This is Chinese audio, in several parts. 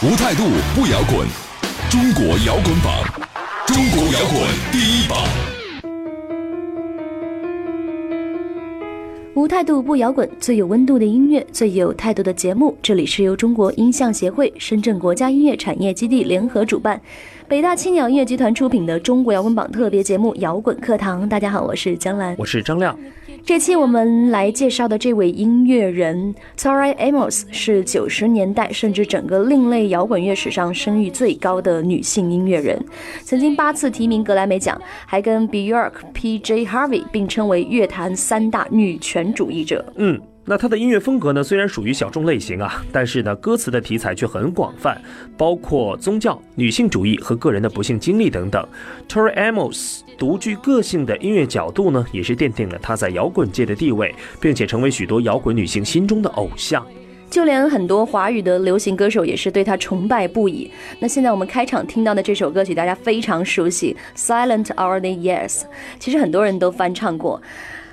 无态度不摇滚，中国摇滚榜，中国摇滚第一榜。无态度不摇滚，最有温度的音乐，最有态度的节目。这里是由中国音像协会、深圳国家音乐产业基地联合主办。北大青鸟音乐集团出品的中国摇滚榜特别节目《摇滚课堂》，大家好，我是江兰，我是张亮。这期我们来介绍的这位音乐人 Tori Amos 是九十年代甚至整个另类摇滚乐史上声誉最高的女性音乐人，曾经八次提名格莱美奖，还跟 Bjork、P.J. Harvey 并称为乐坛三大女权主义者。嗯。那他的音乐风格呢？虽然属于小众类型啊，但是呢，歌词的题材却很广泛，包括宗教、女性主义和个人的不幸经历等等。Tori Amos 独具个性的音乐角度呢，也是奠定了他在摇滚界的地位，并且成为许多摇滚女性心中的偶像。就连很多华语的流行歌手也是对他崇拜不已。那现在我们开场听到的这首歌曲，大家非常熟悉，《Silent Are the Years》，其实很多人都翻唱过。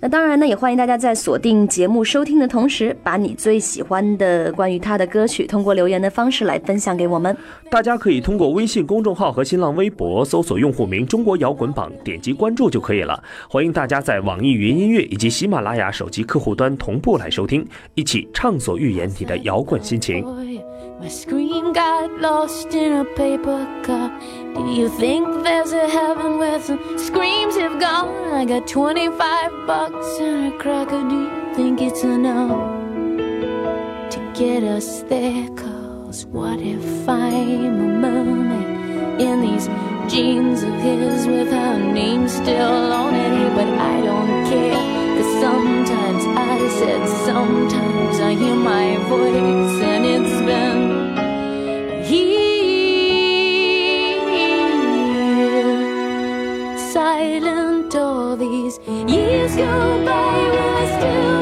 那当然呢，也欢迎大家在锁定节目收听的同时，把你最喜欢的关于他的歌曲，通过留言的方式来分享给我们。大家可以通过微信公众号和新浪微博搜索用户名“中国摇滚榜”，点击关注就可以了。欢迎大家在网易云音乐以及喜马拉雅手机客户端同步来收听，一起畅所欲言你的摇滚心情。My screen got lost in a paper cup. Do you think there's a heaven where some screams have gone? I got 25 bucks and a cracker. Do you think it's enough to get us there? Cause what if I'm a mermaid in these jeans of his with her name still on it? But I don't care. Cause sometimes I said, sometimes I hear my voice and it's been all these years go by will I still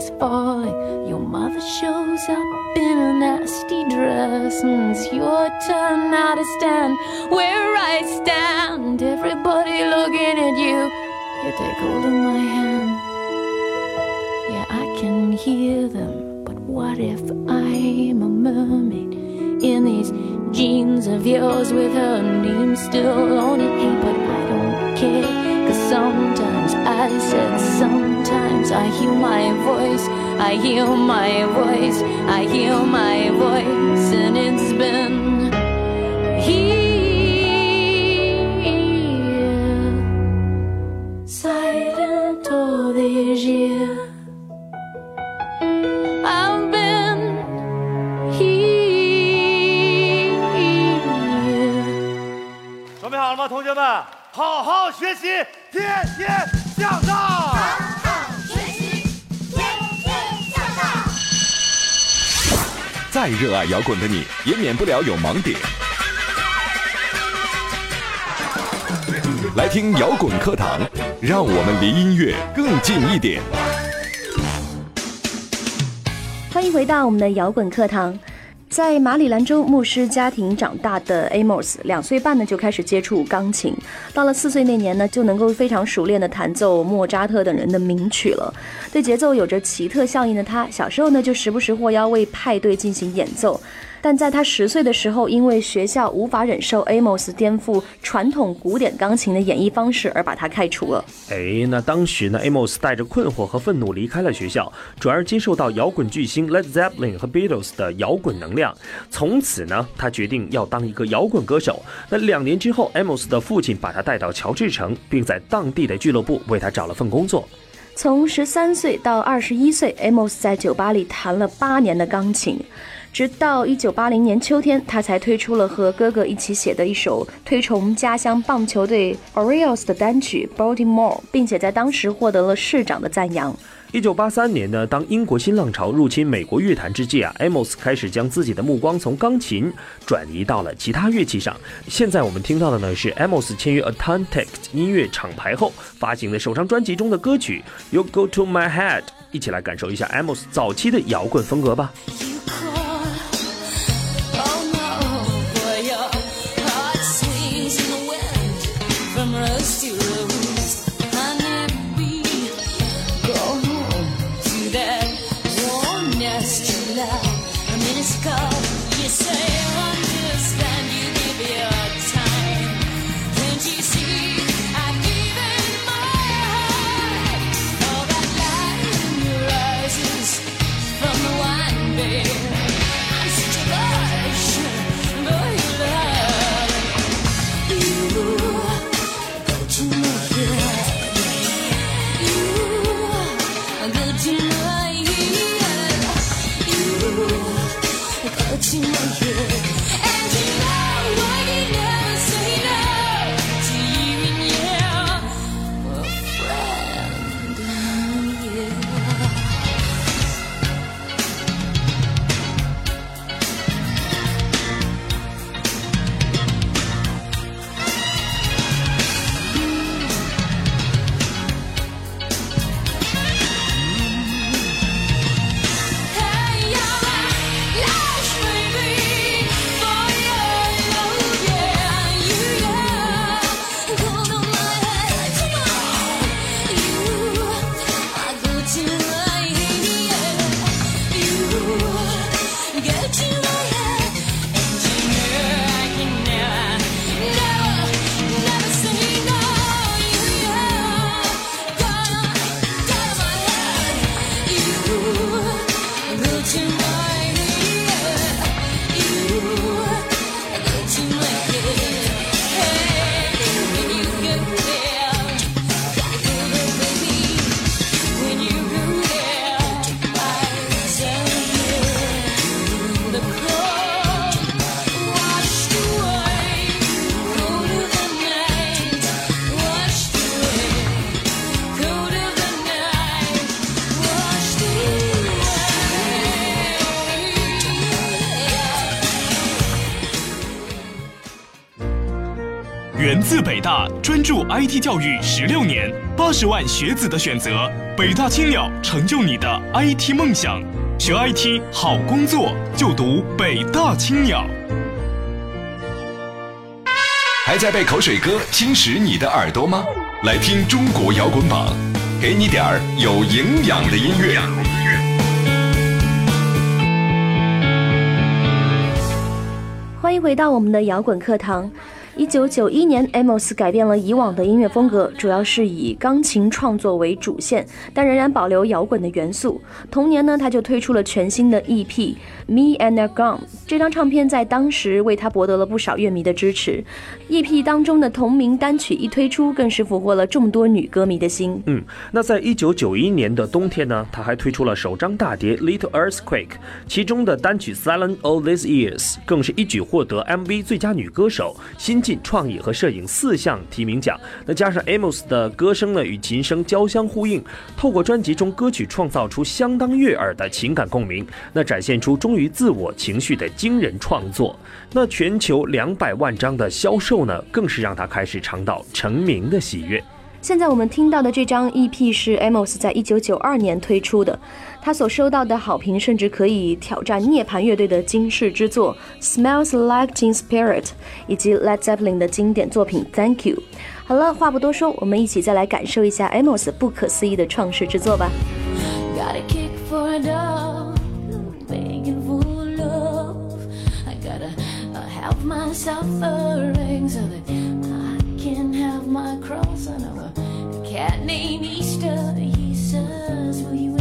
sky is falling. Your mother shows up in a nasty dress. And it's your turn now to stand where I stand. Everybody looking at you. You take hold of my hand. Yeah, I can hear them. But what if I'm a mermaid in these jeans of yours with her name still on it? Hey, but I don't care. Cause sometimes I said, sometimes I hear my voice. I hear my voice. I hear my voice. And it's been here. Silent all these years. I've been here. 准备好了吗，同学们？好好学习， 天天向上。再热爱摇滚的你，也免不了有盲点。来听摇滚课堂，让我们离音乐更近一点。欢迎回到我们的摇滚课堂。在马里兰州牧师家庭长大的 Amos，两岁半呢就开始接触钢琴，到了四岁那年呢，就能够非常熟练的弹奏莫扎特等人的名曲了。对节奏有着奇特效应的他，小时候呢就时不时获邀为派对进行演奏。但在他十岁的时候，因为学校无法忍受 Amos 颠覆传统古典钢琴的演绎方式，而把他开除了。哎，那当时呢，Amos 带着困惑和愤怒离开了学校，转而接受到摇滚巨星 Led Zeppelin 和 Beatles 的摇滚能量。从此呢，他决定要当一个摇滚歌手。那两年之后，Amos 的父亲把他带到乔治城，并在当地的俱乐部为他找了份工作。从十三岁到二十一岁，Amos 在酒吧里弹了八年的钢琴，直到一九八零年秋天，他才推出了和哥哥一起写的一首推崇家乡棒球队 Orioles 的单曲《Baltimore》，并且在当时获得了市长的赞扬。一九八三年呢，当英国新浪潮入侵美国乐坛之际啊，Amos 开始将自己的目光从钢琴转移到了其他乐器上。现在我们听到的呢是 Amos 签约 Atlantic 音乐厂牌后发行的首张专辑中的歌曲《You Go to My Head》，一起来感受一下 Amos 早期的摇滚风格吧。专注 IT 教育十六年，八十万学子的选择，北大青鸟成就你的 IT 梦想。学 IT 好工作，就读北大青鸟。还在被口水歌侵蚀你的耳朵吗？来听中国摇滚榜，给你点儿有营养的音乐。欢迎回到我们的摇滚课堂。一九九一年，Amos 改变了以往的音乐风格，主要是以钢琴创作为主线，但仍然保留摇滚的元素。同年呢，他就推出了全新的 EP《Me and a Gun》。这张唱片在当时为他博得了不少乐迷的支持。EP 当中的同名单曲一推出，更是俘获了众多女歌迷的心。嗯，那在一九九一年的冬天呢，他还推出了首张大碟《Little Earthquake》，其中的单曲《Silent All These Years》更是一举获得 MV 最佳女歌手、新创意和摄影四项提名奖。那加上 Amos 的歌声呢与琴声交相呼应，透过专辑中歌曲创造出相当悦耳的情感共鸣，那展现出忠于自我情绪的惊人创作。那全球两百万张的销售呢，更是让他开始尝到成名的喜悦。现在我们听到的这张 EP 是 Amos 在一九九二年推出的，他所收到的好评甚至可以挑战涅槃乐队的惊世之作《Smells Like Teen Spirit》，以及 Led Zeppelin 的经典作品《Thank You》。好了，话不多说，我们一起再来感受一下 Amos 不可思议的创世之作吧。My suffering so that have my cross. I know a cat named Easter. He says, Will you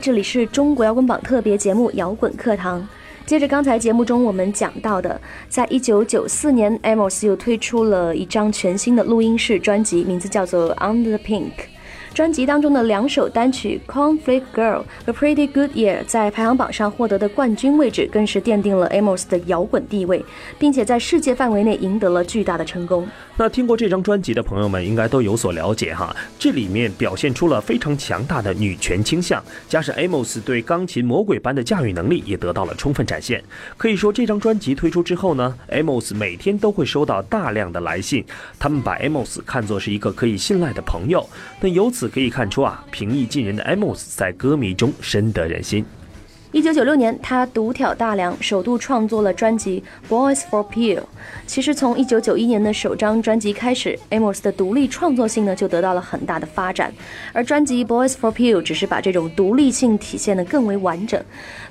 这里是中国摇滚榜特别节目《摇滚课堂》。接着刚才节目中我们讲到的，在一九九四年，Amos 又推出了一张全新的录音室专辑，名字叫做《Under the Pink》。专辑当中的两首单曲《Conflict Girl》和《Pretty Good Year》在排行榜上获得的冠军位置，更是奠定了 Amos 的摇滚地位，并且在世界范围内赢得了巨大的成功。那听过这张专辑的朋友们应该都有所了解哈，这里面表现出了非常强大的女权倾向，加上 Amos 对钢琴魔鬼般的驾驭能力也得到了充分展现。可以说，这张专辑推出之后呢，Amos 每天都会收到大量的来信，他们把 Amos 看作是一个可以信赖的朋友。那由此可以看出啊，平易近人的 Amos 在歌迷中深得人心。一九九六年，他独挑大梁，首度创作了专辑《Boys for Peel》。其实从一九九一年的首张专辑开始，Amos 的独立创作性呢就得到了很大的发展。而专辑《Boys for Peel》只是把这种独立性体现得更为完整。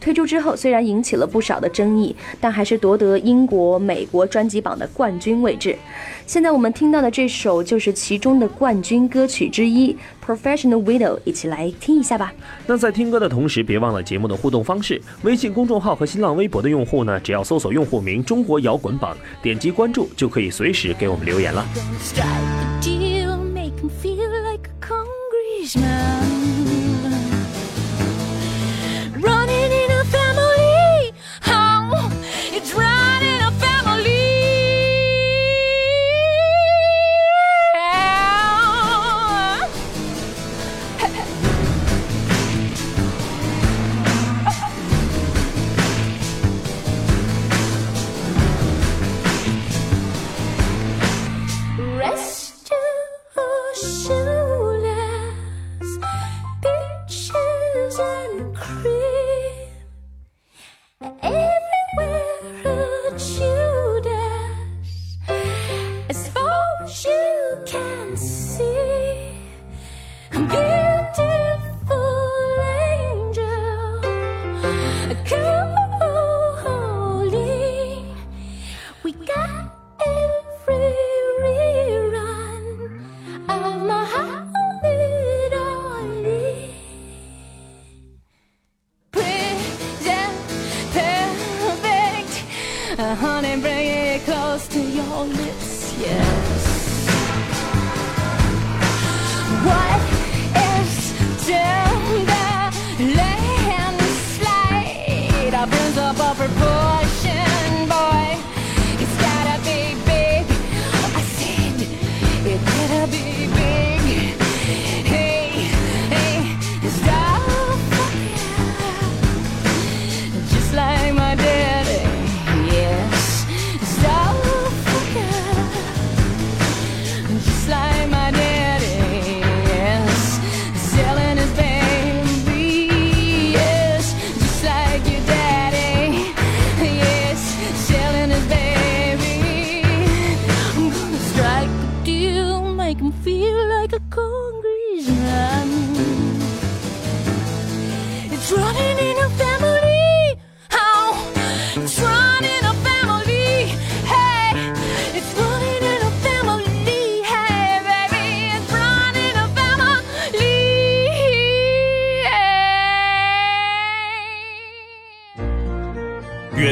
推出之后，虽然引起了不少的争议，但还是夺得英国、美国专辑榜的冠军位置。现在我们听到的这首就是其中的冠军歌曲之一，《Professional Widow》，一起来听一下吧。那在听歌的同时，别忘了节目的互动方式。微信公众号和新浪微博的用户呢，只要搜索用户名“中国摇滚榜”，点击关注就可以随时给我们留言了。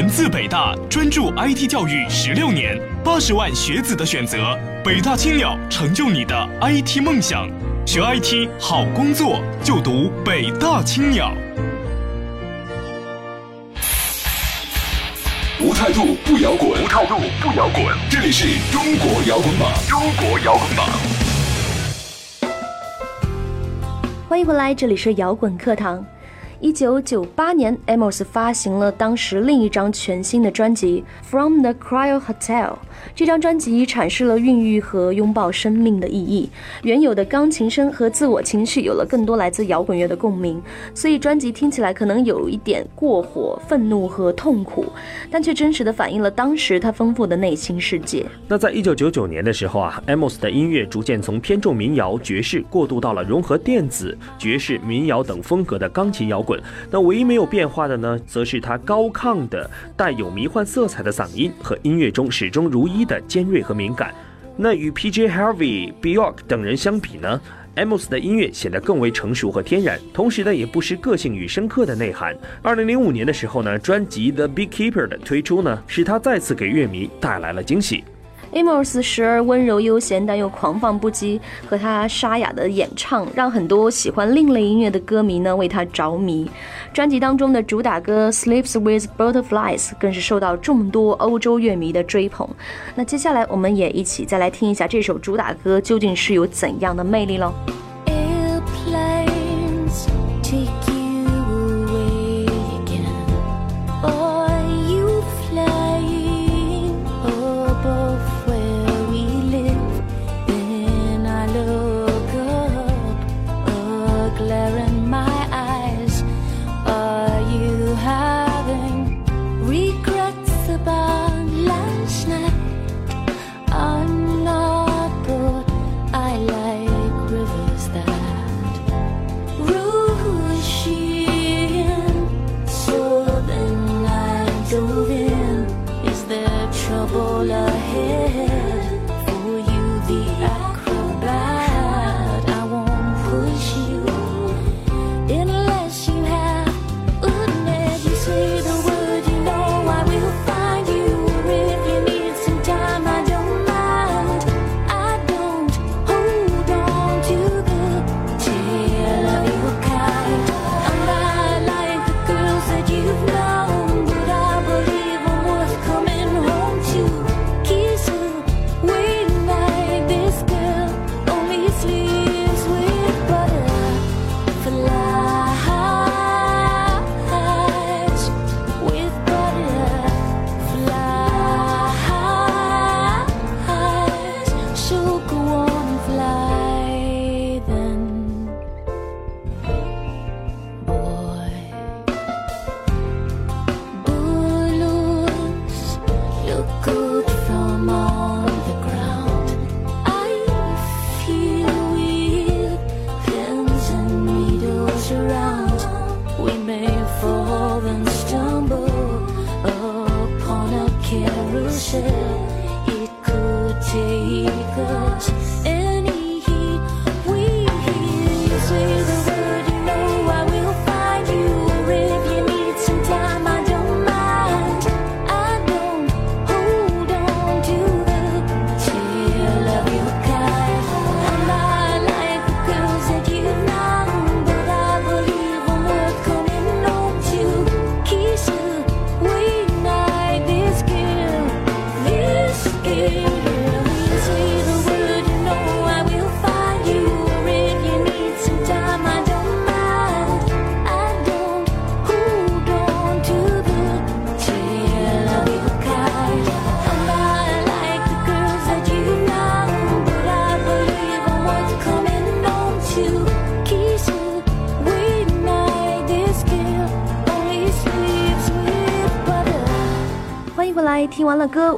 自北大，专注 IT 教育十六年，八十万学子的选择，北大青鸟成就你的 IT 梦想。学 IT 好工作，就读北大青鸟。无态度不摇滚，无态度不摇滚。这里是中国摇滚榜，中国摇滚榜。欢迎回来，这里是摇滚课堂。一九九八年，Amos 发行了当时另一张全新的专辑《From the Cryo Hotel》。这张专辑阐释了孕育和拥抱生命的意义。原有的钢琴声和自我情绪有了更多来自摇滚乐的共鸣，所以专辑听起来可能有一点过火、愤怒和痛苦，但却真实的反映了当时他丰富的内心世界。那在一九九九年的时候啊，Amos 的音乐逐渐从偏重民谣、爵士过渡到了融合电子、爵士、民谣等风格的钢琴摇滚。那唯一没有变化的呢，则是他高亢的、带有迷幻色彩的嗓音和音乐中始终如一的尖锐和敏感。那与 P.J. Harvey、Bjork 等人相比呢？Amos 的音乐显得更为成熟和天然，同时呢，也不失个性与深刻的内涵。二零零五年的时候呢，专辑《The Beekeeper》的推出呢，使他再次给乐迷带来了惊喜。Amos 时而温柔悠闲，但又狂放不羁，和他沙哑的演唱，让很多喜欢另类音乐的歌迷呢为他着迷。专辑当中的主打歌《Sleeps with Butterflies》更是受到众多欧洲乐迷的追捧。那接下来我们也一起再来听一下这首主打歌究竟是有怎样的魅力喽。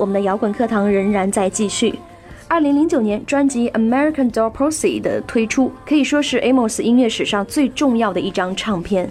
我们的摇滚课堂仍然在继续。二零零九年，专辑《American Doll Posse》的推出，可以说是 Amos 音乐史上最重要的一张唱片。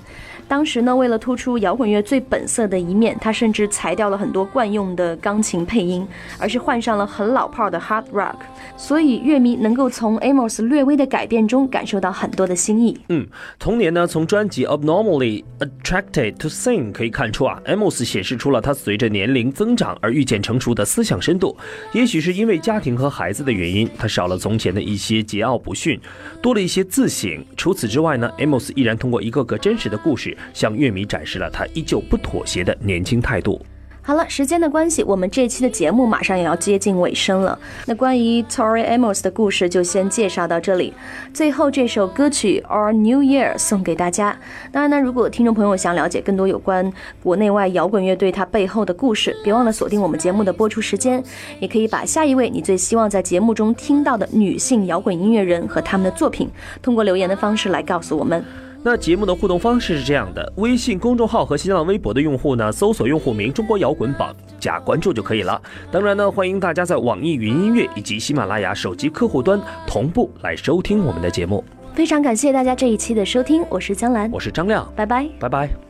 当时呢，为了突出摇滚乐最本色的一面，他甚至裁掉了很多惯用的钢琴配音，而是换上了很老炮的 hard rock。所以乐迷能够从 Amos 略微的改变中感受到很多的新意。嗯，同年呢，从专辑《Abnormally Attracted to Sing》可以看出啊，Amos 显示出了他随着年龄增长而愈渐成熟的思想深度。也许是因为家庭和孩子的原因，他少了从前的一些桀骜不驯，多了一些自省。除此之外呢，Amos 依然通过一个个真实的故事，向乐迷展示了他依旧不妥协的年轻态度。好了，时间的关系，我们这期的节目马上也要接近尾声了。那关于 Tori Amos 的故事就先介绍到这里。最后这首歌曲《Our New Year》送给大家。当然呢，如果听众朋友想了解更多有关国内外摇滚乐队它背后的故事，别忘了锁定我们节目的播出时间。也可以把下一位你最希望在节目中听到的女性摇滚音乐人和他们的作品，通过留言的方式来告诉我们。那节目的互动方式是这样的：微信公众号和新浪微博的用户呢，搜索用户名“中国摇滚榜”加关注就可以了。当然呢，欢迎大家在网易云音乐以及喜马拉雅手机客户端同步来收听我们的节目。非常感谢大家这一期的收听，我是江兰，我是张亮，拜拜，拜拜。